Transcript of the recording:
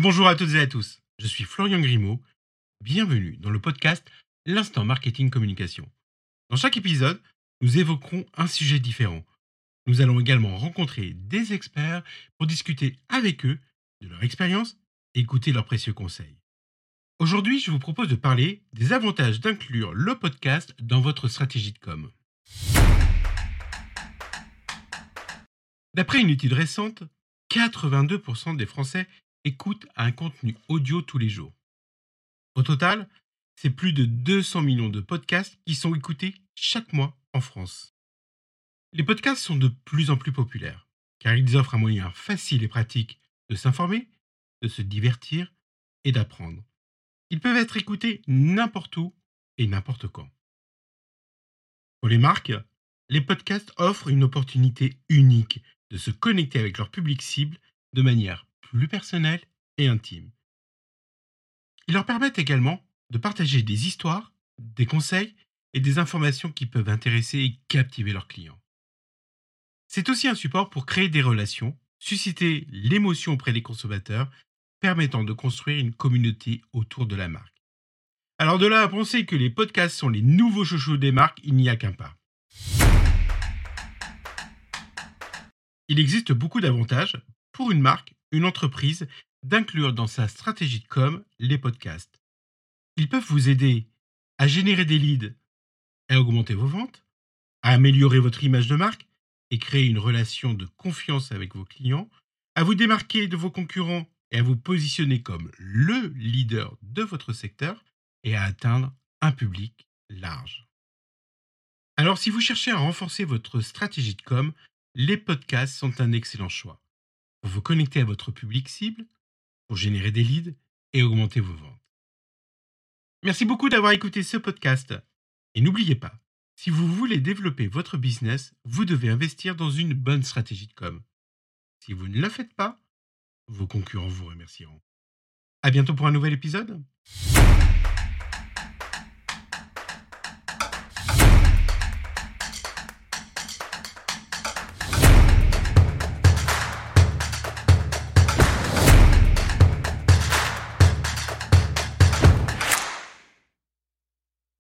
Bonjour à toutes et à tous, je suis Florian Grimaud. Bienvenue dans le podcast L'instant marketing communication. Dans chaque épisode, nous évoquerons un sujet différent. Nous allons également rencontrer des experts pour discuter avec eux de leur expérience et écouter leurs précieux conseils. Aujourd'hui, je vous propose de parler des avantages d'inclure le podcast dans votre stratégie de com. D'après une étude récente, 82% des Français écoutent un contenu audio tous les jours. Au total, c'est plus de 200 millions de podcasts qui sont écoutés chaque mois en France. Les podcasts sont de plus en plus populaires, car ils offrent un moyen facile et pratique de s'informer, de se divertir et d'apprendre. Ils peuvent être écoutés n'importe où et n'importe quand. Pour les marques, les podcasts offrent une opportunité unique de se connecter avec leur public cible de manière plus personnelle et intime. Ils leur permettent également de partager des histoires, des conseils et des informations qui peuvent intéresser et captiver leurs clients. C'est aussi un support pour créer des relations, susciter l'émotion auprès des consommateurs, permettant de construire une communauté autour de la marque. Alors de là à penser que les podcasts sont les nouveaux chouchous des marques, il n'y a qu'un pas. Il existe beaucoup d'avantages pour une marque, une entreprise, d'inclure dans sa stratégie de com les podcasts. Ils peuvent vous aider à générer des leads, à augmenter vos ventes, à améliorer votre image de marque et créer une relation de confiance avec vos clients, à vous démarquer de vos concurrents et à vous positionner comme le leader de votre secteur et à atteindre un public large. Alors si vous cherchez à renforcer votre stratégie de com, les podcasts sont un excellent choix pour vous connecter à votre public cible, pour générer des leads et augmenter vos ventes. Merci beaucoup d'avoir écouté ce podcast. Et n'oubliez pas, si vous voulez développer votre business, vous devez investir dans une bonne stratégie de com. Si vous ne le faites pas, vos concurrents vous remercieront. À bientôt pour un nouvel épisode.